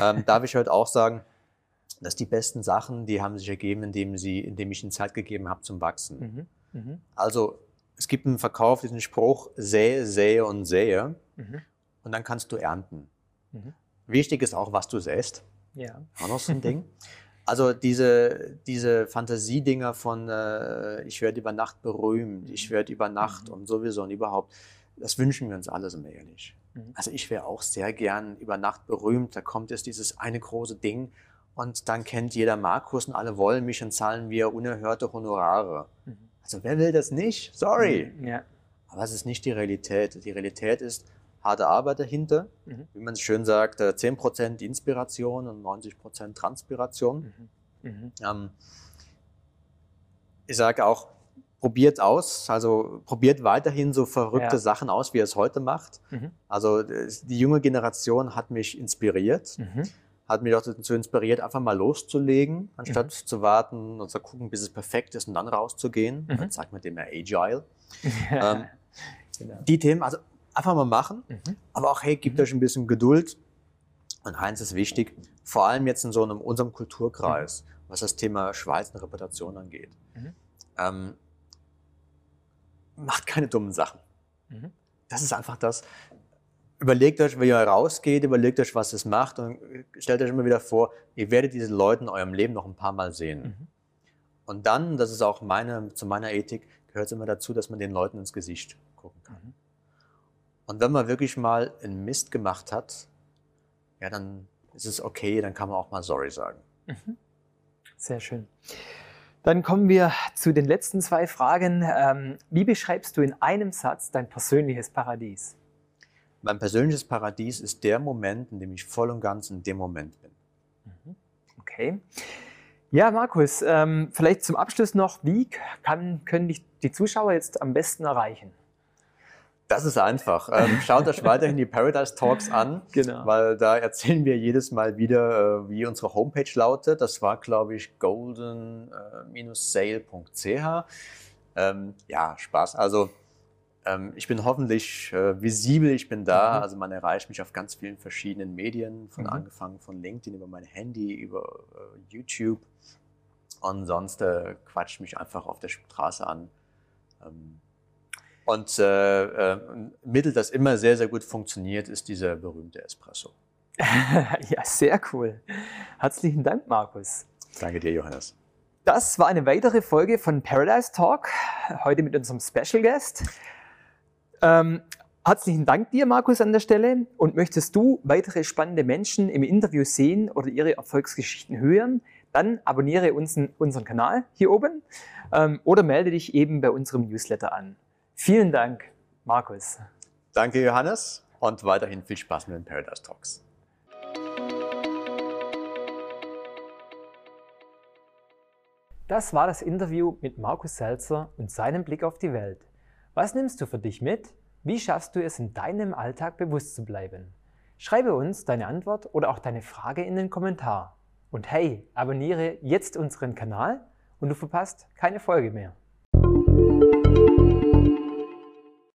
ähm, darf ich heute auch sagen, dass die besten Sachen, die haben sich ergeben, indem, sie, indem ich ihnen Zeit gegeben habe zum Wachsen. Mhm. Mhm. Also es gibt einen Verkauf, diesen Spruch, sähe, sähe und sähe. Mhm. Und dann kannst du ernten. Mhm. Wichtig ist auch, was du säst. Ja. Auch noch so ein Ding. Also diese, diese Fantasiedinger von äh, ich werde über Nacht berühmt, ich werde über Nacht mhm. und sowieso und überhaupt, das wünschen wir uns alle, sind wir ehrlich. Mhm. Also ich wäre auch sehr gern über Nacht berühmt, da kommt jetzt dieses eine große Ding und dann kennt jeder Markus und alle wollen mich und zahlen mir unerhörte Honorare. Mhm. Also wer will das nicht? Sorry. Mhm. Ja. Aber es ist nicht die Realität. Die Realität ist, harte Arbeit dahinter. Mhm. Wie man es schön sagt, 10% äh, Inspiration und 90% Transpiration. Mhm. Mhm. Ähm, ich sage auch, probiert aus, also probiert weiterhin so verrückte ja. Sachen aus, wie er es heute macht. Mhm. Also die junge Generation hat mich inspiriert, mhm. hat mich auch dazu inspiriert, einfach mal loszulegen, anstatt mhm. zu warten und zu gucken, bis es perfekt ist und dann rauszugehen. Dann sagt man dem ja Agile. ähm, genau. Die Themen, also einfach mal machen. Mhm. Aber auch, hey, gebt mhm. euch ein bisschen Geduld. Und eins ist wichtig, vor allem jetzt in so einem unserem Kulturkreis, mhm. was das Thema Schweiz und Reputation angeht. Mhm. Ähm, macht keine dummen Sachen. Mhm. Das ist einfach das. Überlegt euch, wie ihr rausgeht, überlegt euch, was es macht und stellt euch immer wieder vor, ihr werdet diese Leute in eurem Leben noch ein paar Mal sehen. Mhm. Und dann, das ist auch meine, zu meiner Ethik, gehört es immer dazu, dass man den Leuten ins Gesicht gucken kann. Mhm. Und wenn man wirklich mal einen Mist gemacht hat, ja, dann ist es okay, dann kann man auch mal sorry sagen. Mhm. Sehr schön. Dann kommen wir zu den letzten zwei Fragen. Ähm, wie beschreibst du in einem Satz dein persönliches Paradies? Mein persönliches Paradies ist der Moment, in dem ich voll und ganz in dem Moment bin. Mhm. Okay. Ja, Markus, ähm, vielleicht zum Abschluss noch, wie kann, können dich die Zuschauer jetzt am besten erreichen? Das ist einfach. Ähm, schaut euch weiterhin die Paradise Talks an, genau. weil da erzählen wir jedes Mal wieder, äh, wie unsere Homepage lautet. Das war, glaube ich, golden-sale.ch. Ähm, ja, Spaß. Also ähm, ich bin hoffentlich äh, visibel, ich bin da. Mhm. Also man erreicht mich auf ganz vielen verschiedenen Medien, von mhm. angefangen von LinkedIn über mein Handy, über äh, YouTube. Und sonst äh, quatscht mich einfach auf der Straße an. Ähm, und äh, äh, ein Mittel, das immer sehr, sehr gut funktioniert, ist dieser berühmte Espresso. ja, sehr cool. Herzlichen Dank, Markus. Danke dir, Johannes. Das war eine weitere Folge von Paradise Talk, heute mit unserem Special Guest. Ähm, herzlichen Dank dir, Markus, an der Stelle. Und möchtest du weitere spannende Menschen im Interview sehen oder ihre Erfolgsgeschichten hören, dann abonniere unseren, unseren Kanal hier oben ähm, oder melde dich eben bei unserem Newsletter an. Vielen Dank, Markus. Danke, Johannes, und weiterhin viel Spaß mit den Paradise Talks. Das war das Interview mit Markus Selzer und seinem Blick auf die Welt. Was nimmst du für dich mit? Wie schaffst du es in deinem Alltag bewusst zu bleiben? Schreibe uns deine Antwort oder auch deine Frage in den Kommentar. Und hey, abonniere jetzt unseren Kanal und du verpasst keine Folge mehr.